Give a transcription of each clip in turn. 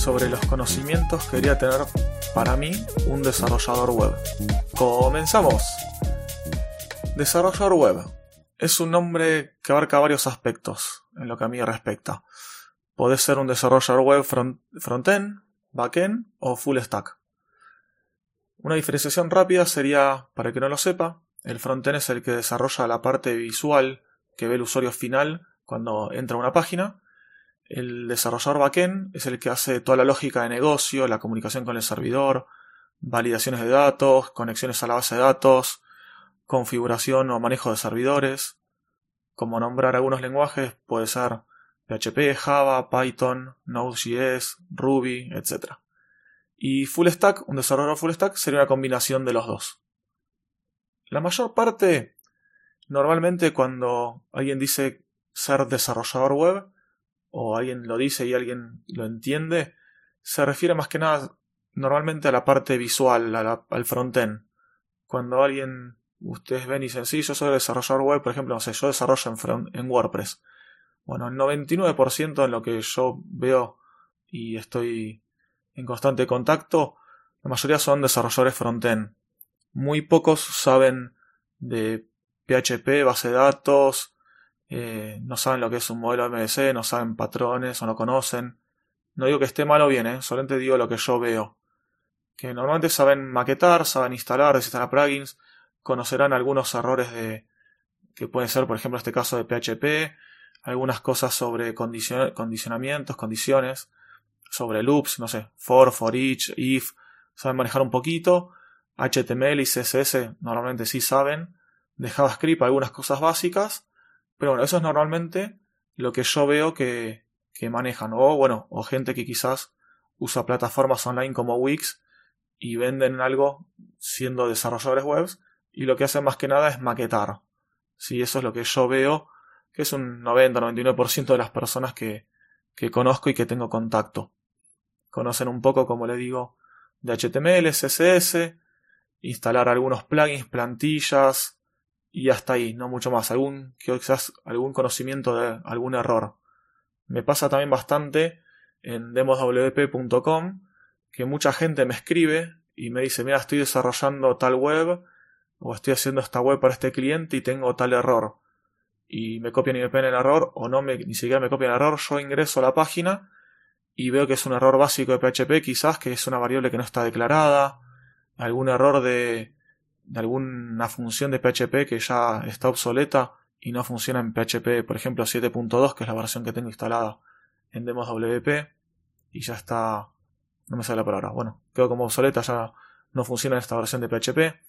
sobre los conocimientos que debería tener para mí un desarrollador web. Comenzamos. Desarrollador web es un nombre que abarca varios aspectos en lo que a mí respecta. Puede ser un desarrollador web front frontend, backend o full stack. Una diferenciación rápida sería, para el que no lo sepa, el frontend es el que desarrolla la parte visual que ve el usuario final cuando entra a una página el desarrollador backend es el que hace toda la lógica de negocio, la comunicación con el servidor, validaciones de datos, conexiones a la base de datos, configuración o manejo de servidores. Como nombrar algunos lenguajes puede ser PHP, Java, Python, Node.js, Ruby, etc. Y Full Stack, un desarrollador Full Stack sería una combinación de los dos. La mayor parte, normalmente cuando alguien dice ser desarrollador web, o alguien lo dice y alguien lo entiende, se refiere más que nada normalmente a la parte visual, al frontend. Cuando alguien, ustedes ven y dicen, sí, yo soy desarrollador web, por ejemplo, no sé, yo desarrollo en, en WordPress. Bueno, el 99% en lo que yo veo y estoy en constante contacto, la mayoría son desarrolladores frontend. Muy pocos saben de PHP, base de datos, eh, no saben lo que es un modelo MDC, no saben patrones o no conocen. No digo que esté mal o bien, ¿eh? solamente digo lo que yo veo. Que normalmente saben maquetar, saben instalar, desinstalar plugins, conocerán algunos errores de que pueden ser, por ejemplo, este caso de PHP, algunas cosas sobre condicionamientos, condiciones, sobre loops, no sé, for, for each, if, saben manejar un poquito. HTML y CSS normalmente sí saben. De JavaScript algunas cosas básicas pero bueno, eso es normalmente lo que yo veo que, manejan. O bueno, o gente que quizás usa plataformas online como Wix y venden algo siendo desarrolladores webs y lo que hacen más que nada es maquetar. Sí, eso es lo que yo veo, que es un 90-99% de las personas que, que conozco y que tengo contacto. Conocen un poco, como le digo, de HTML, CSS, instalar algunos plugins, plantillas, y hasta ahí, no mucho más. Algún, quizás algún conocimiento de algún error. Me pasa también bastante en demoswp.com que mucha gente me escribe y me dice, mira, estoy desarrollando tal web o estoy haciendo esta web para este cliente y tengo tal error. Y me copian y me pegan el error o no me, ni siquiera me copian el error, yo ingreso a la página y veo que es un error básico de PHP, quizás que es una variable que no está declarada, algún error de, de alguna función de PHP que ya está obsoleta y no funciona en PHP, por ejemplo, 7.2, que es la versión que tengo instalada en Demos WP, y ya está, no me sale la palabra, bueno, quedó como obsoleta, ya no funciona en esta versión de PHP.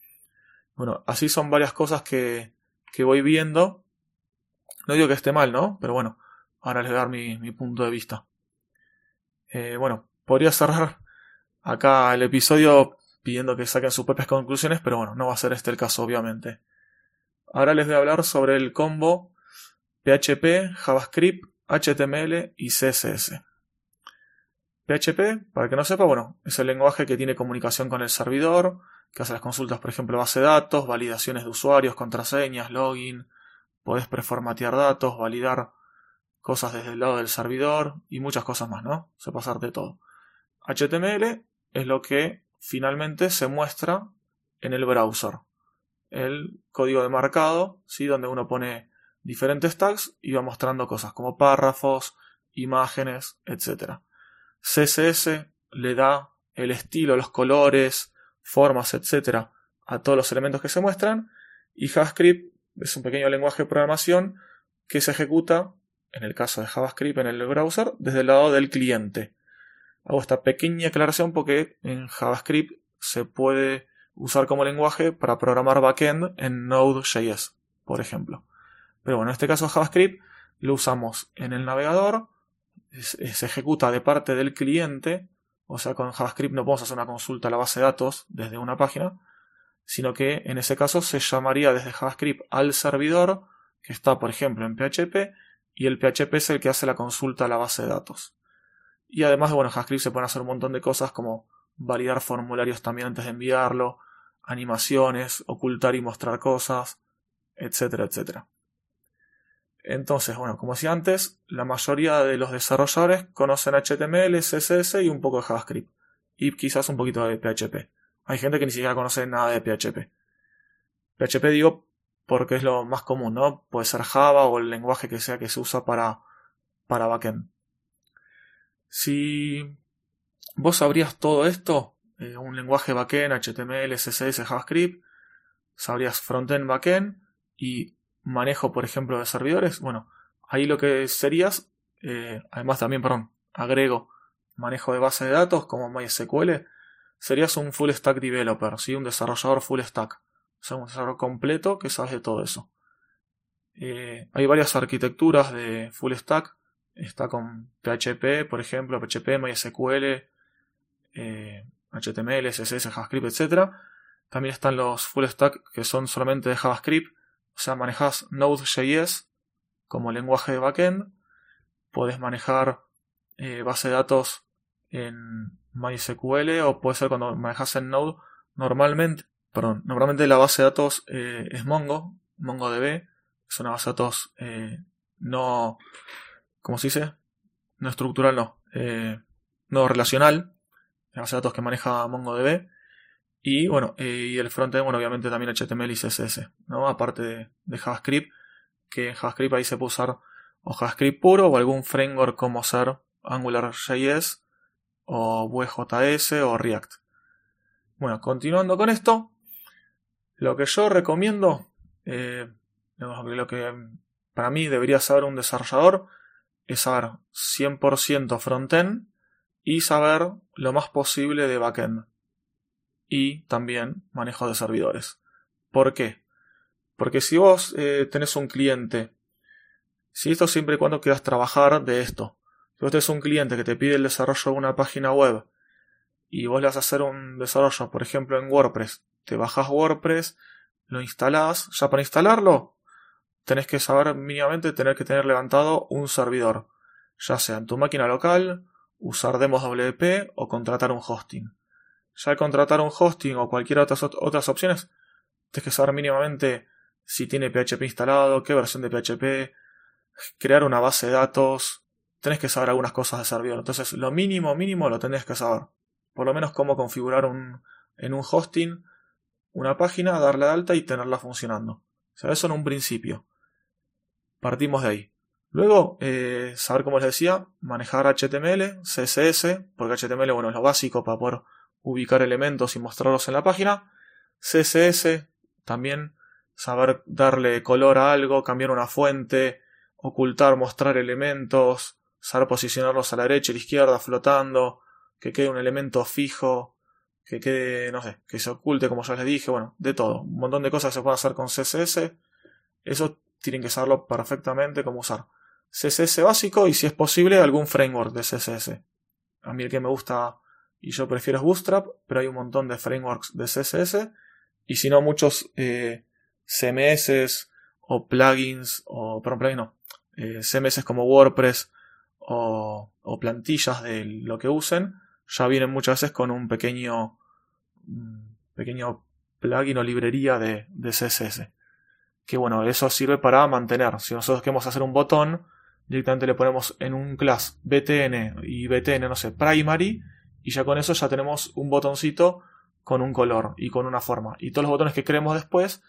Bueno, así son varias cosas que, que voy viendo. No digo que esté mal, ¿no? Pero bueno, ahora les voy a dar mi, mi punto de vista. Eh, bueno, podría cerrar acá el episodio pidiendo que saquen sus propias conclusiones, pero bueno, no va a ser este el caso, obviamente. Ahora les voy a hablar sobre el combo PHP, JavaScript, HTML y CSS. PHP, para que no sepa, bueno, es el lenguaje que tiene comunicación con el servidor, que hace las consultas, por ejemplo, base de datos, validaciones de usuarios, contraseñas, login, podés preformatear datos, validar cosas desde el lado del servidor y muchas cosas más, ¿no? Se pasar de todo. HTML es lo que finalmente se muestra en el browser. El código de marcado, ¿sí? donde uno pone diferentes tags y va mostrando cosas como párrafos, imágenes, etc. CSS le da el estilo, los colores, formas, etc. a todos los elementos que se muestran y JavaScript es un pequeño lenguaje de programación que se ejecuta, en el caso de JavaScript en el browser, desde el lado del cliente hago esta pequeña aclaración porque en JavaScript se puede usar como lenguaje para programar backend en Node.js, por ejemplo. Pero bueno, en este caso JavaScript lo usamos en el navegador, se ejecuta de parte del cliente, O sea, con JavaScript no podemos hacer una consulta a la base de datos desde una página, sino que en ese caso se llamaría desde JavaScript al servidor que está, por ejemplo, en PHP y el PHP es el que hace la consulta a la base de datos. Y además, bueno, en JavaScript se pueden hacer un montón de cosas como validar formularios también antes de enviarlo, animaciones, ocultar y mostrar cosas, etcétera, etcétera. Entonces, bueno, como decía antes, la mayoría de los desarrolladores conocen HTML, CSS y un poco de JavaScript. Y quizás un poquito de PHP. Hay gente que ni siquiera conoce nada de PHP. PHP digo porque es lo más común, ¿no? Puede ser Java o el lenguaje que sea que se usa para, para backend. Si vos sabrías todo esto, eh, un lenguaje backend, HTML, CSS, JavaScript, sabrías frontend, backend y manejo, por ejemplo, de servidores, bueno, ahí lo que serías, eh, además también, perdón, agrego manejo de base de datos como MySQL, serías un full stack developer, ¿sí? un desarrollador full stack, o un desarrollador completo que sabes de todo eso. Eh, hay varias arquitecturas de full stack, está con PHP, por ejemplo, PHP, MySQL, HTML, CSS, JavaScript, etc. También están los full stack que son solamente de JavaScript, o sea, manejas Node.js como lenguaje de backend. Puedes manejar eh, base de datos en MySQL o puede ser cuando manejas en Node. Normalmente, perdón, normalmente la base de datos eh, es Mongo, MongoDB. Es una base de datos eh, no, ¿cómo se dice? No estructural, no. no relacional. La base de datos que maneja MongoDB. Y bueno, eh, y el frontend, bueno, obviamente también HTML y CSS, ¿no? Aparte de, JavaScript, que en JavaScript ahí se puede usar o JavaScript puro o algún framework como ser AngularJS o Vue.js o React. Bueno, continuando con esto, lo que yo recomiendo, eh, lo que para mí debería saber un desarrollador es saber 100% frontend y saber lo más posible de backend y también manejo de servidores. ¿Por qué? Porque si vos eh, tenés un cliente, si esto siempre y cuando quieras trabajar de esto, si vos tenés un cliente que te pide el desarrollo de una página web y vos le vas a hacer un desarrollo, por ejemplo, en WordPress, te bajas WordPress, lo instalás, ya para instalarlo, tenés que saber mínimamente tener que tener levantado un servidor, ya sea en tu máquina local, usar demos WP o contratar un hosting ya al contratar un hosting o cualquier otras, otras opciones, tienes que saber mínimamente si tiene PHP instalado, qué versión de PHP, crear una base de datos, tenés que saber algunas cosas de servidor. Entonces, lo mínimo, mínimo lo tenés que saber. Por lo menos cómo configurar un, en un hosting una página, darle de alta y tenerla funcionando. O sea, eso en un principio. Partimos de ahí. Luego, eh, saber, como les decía, manejar HTML, CSS, porque HTML, bueno, es lo básico para poder ubicar elementos y mostrarlos en la página. CSS, también saber darle color a algo, cambiar una fuente, ocultar, mostrar elementos, saber posicionarlos a la derecha y a la izquierda flotando, que quede un elemento fijo, que quede, no sé, que se oculte como ya les dije, bueno, de todo. Un montón de cosas se pueden hacer con CSS. Eso tienen que saberlo perfectamente cómo usar. CSS básico y si es posible algún framework de CSS. A mí el que me gusta y yo prefiero Bootstrap, pero hay un montón de frameworks de CSS y si no muchos eh, CMS o plugins o perdón, plugins no, eh, CMS como WordPress o, plantillas de lo que usen ya vienen muchas veces con un pequeño pequeño plugin o librería de, de CSS que bueno eso sirve para mantener si nosotros queremos hacer un botón directamente le ponemos en un class btn y btn no sé primary y ya con eso ya tenemos un botoncito con un color y con una forma. Y todos los botones que creemos después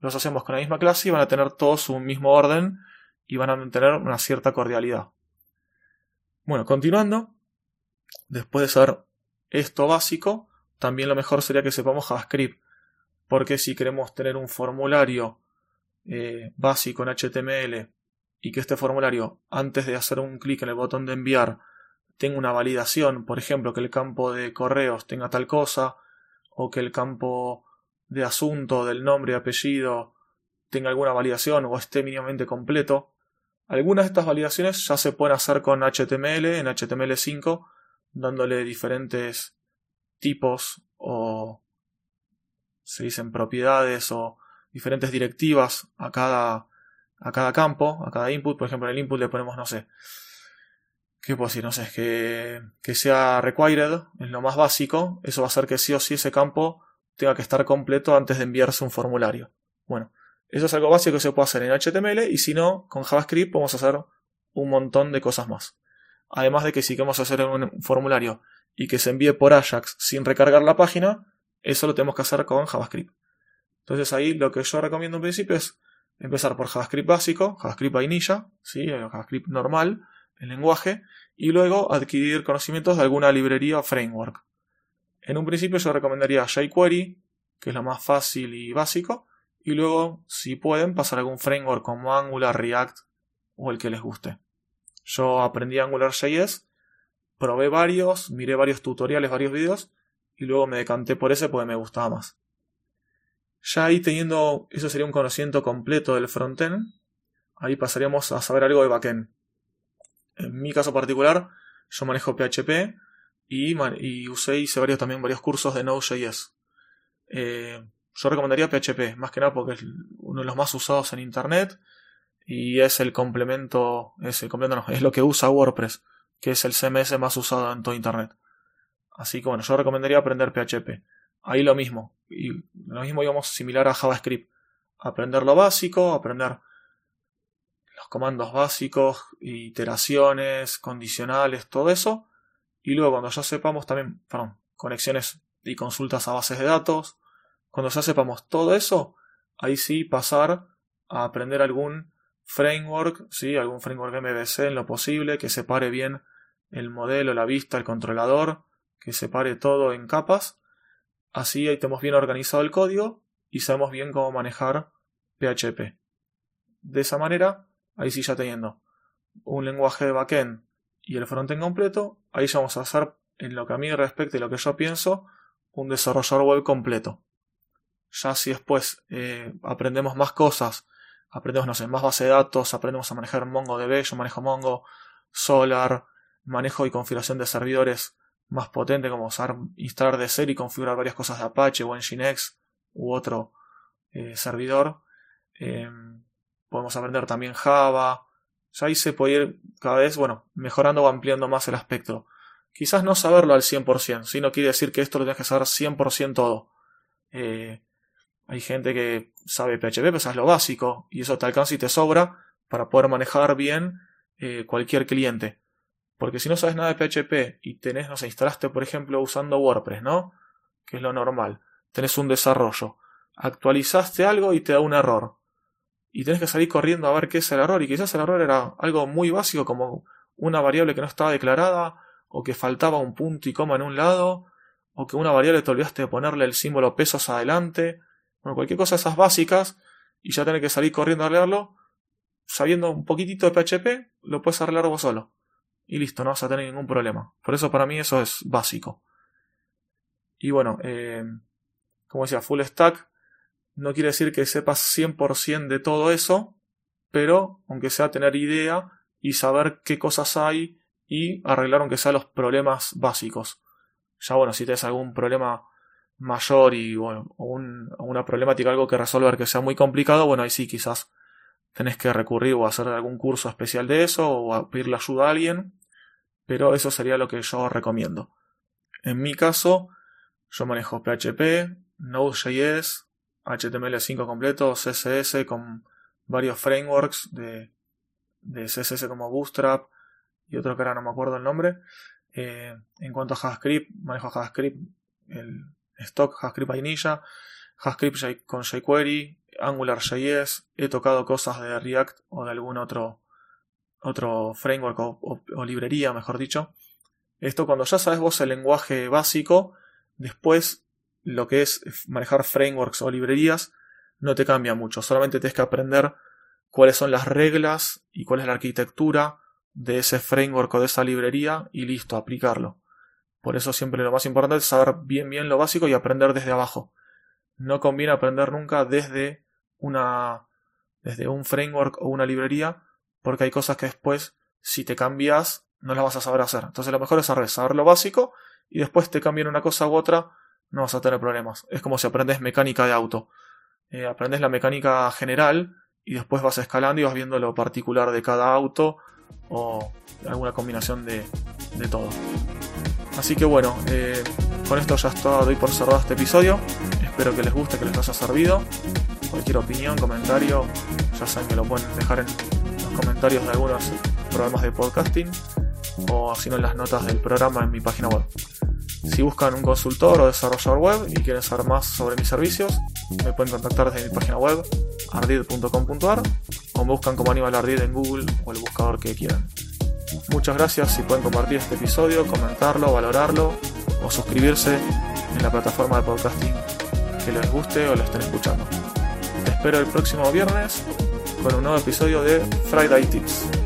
los hacemos con la misma clase y van a tener todos un mismo orden y van a tener una cierta cordialidad. Bueno, continuando, después de saber esto básico, también lo mejor sería que sepamos JavaScript, porque si queremos tener un formulario eh, básico en HTML y que este formulario, antes de hacer un clic en el botón de enviar, tenga una validación, por ejemplo, que el campo de correos tenga tal cosa, o que el campo de asunto del nombre y apellido tenga alguna validación o esté mínimamente completo. Algunas de estas validaciones ya se pueden hacer con HTML en HTML5, dándole diferentes tipos o se dicen propiedades o diferentes directivas a cada, a cada campo, a cada input. Por ejemplo, en el input le ponemos, no sé, ¿qué puedo decir? No sé, que, que sea required, es lo más básico. Eso va a hacer que sí o sí ese campo tenga que estar completo antes de enviarse un formulario. Bueno, eso es algo básico que se puede hacer en HTML y si no, con JavaScript podemos hacer un montón de cosas más. Además de que si queremos hacer un formulario y que se envíe por Ajax sin recargar la página, eso lo tenemos que hacer con JavaScript. Entonces ahí lo que yo recomiendo en principio es empezar por JavaScript básico, JavaScript vainilla, ¿sí? JavaScript normal, el lenguaje, y luego adquirir conocimientos de alguna librería o framework. En un principio yo recomendaría jQuery, que es lo más fácil y básico, y luego, si pueden, pasar algún framework como Angular, React o el que les guste. Yo aprendí AngularJS, probé varios, miré varios tutoriales, varios vídeos, y luego me decanté por ese porque me gustaba más. Ya ahí teniendo, eso sería un conocimiento completo del frontend, ahí pasaríamos a saber algo de backend. En mi caso particular, yo manejo PHP y, y usé hice varios, también varios cursos de Node.js. Eh, yo recomendaría PHP, más que nada porque es uno de los más usados en Internet y es el complemento, es es lo que usa WordPress, que es el CMS más usado en todo Internet. Así que bueno, yo recomendaría aprender PHP. Ahí lo mismo. Y lo mismo, digamos, similar a JavaScript. Aprender lo básico, aprender los comandos básicos, iteraciones, condicionales, todo eso. Y luego cuando ya sepamos también, perdón, conexiones y consultas a bases de datos. Cuando ya sepamos todo eso, ahí sí pasar a aprender algún framework, ¿sí? algún framework MVC en lo posible, que separe bien el modelo, la vista, el controlador, que separe todo en capas Así ahí tenemos bien organizado el código y sabemos bien cómo manejar PHP. De esa manera, ahí sí ya teniendo un lenguaje de backend y el frontend completo, ahí ya vamos a hacer, en lo que a mí respecta y lo que yo pienso, un desarrollador web completo. Ya si después eh, aprendemos más cosas, aprendemos, no sé, más base de datos, aprendemos a manejar MongoDB, yo manejo Mongo, Solar, manejo y configuración de servidores más potente como usar instalar de ser y configurar varias cosas de Apache o Nginx u otro eh, servidor. Em, podemos aprender también Java. Ya ahí se puede ir cada vez, bueno, mejorando o ampliando más el aspecto. Quizás no saberlo al 100%, si no quiere decir que esto lo tienes que saber 100% todo. Eh, hay gente que sabe PHP, pero es lo básico, y eso te alcanza y te sobra para poder manejar bien eh, cualquier cliente. Porque si no sabes nada de PHP y tenés, no sé, instalaste por ejemplo usando WordPress, ¿no? Que es lo normal. Tenés un desarrollo. Actualizaste algo y te da un error. Y tenés que salir corriendo a ver qué es el error. Y quizás el error era algo muy básico como una variable que no estaba declarada, o que faltaba un punto y coma en un lado, o que una variable te olvidaste de ponerle el símbolo pesos adelante. Bueno, cualquier cosa de esas básicas, y ya tenés que salir corriendo a arreglarlo. Sabiendo un poquitito de PHP, lo puedes arreglar vos solo y listo, no vas a tener ningún problema. Por eso para mí eso es básico. Y bueno, eh, como decía, full stack no quiere decir que sepas 100% de todo eso, pero aunque sea tener idea y saber qué cosas hay y arreglar aunque sea los problemas básicos. Ya bueno, si tienes algún problema mayor y bueno, una problemática, algo que resolver que sea muy complicado, bueno, ahí sí quizás tenés que recurrir o hacer algún curso especial de eso o a pedirle ayuda a alguien pero eso sería lo que yo recomiendo. En mi caso, yo manejo PHP, Node.js, HTML5 completo, CSS con varios frameworks de, CSS como Bootstrap y otro que ahora no me acuerdo el nombre. Eh, en cuanto a JavaScript, manejo JavaScript, el stock JavaScript vainilla, JavaScript con jQuery, AngularJS, he tocado cosas de React o de algún otro otro framework o, librería, mejor dicho. Esto cuando ya sabes vos el lenguaje básico, después lo que es manejar frameworks o librerías no te cambia mucho, solamente tienes que aprender cuáles son las reglas y cuál es la arquitectura de ese framework o de esa librería y listo, aplicarlo. Por eso siempre lo más importante es saber bien bien lo básico y aprender desde abajo. No conviene aprender nunca desde una desde un framework o una librería porque hay cosas que después, si te cambias, no las vas a saber hacer. Entonces lo mejor es al saber lo básico y después te cambian una cosa u otra, no vas a tener problemas. Es como si aprendes mecánica de auto. Eh, aprendes la mecánica general y después vas escalando y vas viendo lo particular de cada auto o alguna combinación de, de todo. Así que bueno, eh, con esto ya está, doy por cerrado este episodio. Espero que les guste, que les haya servido. Cualquier opinión, comentario, ya saben que lo pueden dejar en comentarios de algunos programas de podcasting o si no en las notas del programa en mi página web. Si buscan un consultor o desarrollador web y quieren saber más sobre mis servicios, me pueden contactar desde mi página web ardid.com.ar o me buscan como Aníbal Ardid en Google o el buscador que quieran. Muchas gracias si pueden compartir este episodio, comentarlo, valorarlo o suscribirse en la plataforma de podcasting que les guste o lo estén escuchando. Te espero el próximo viernes con un nuevo episodio de Friday Tips.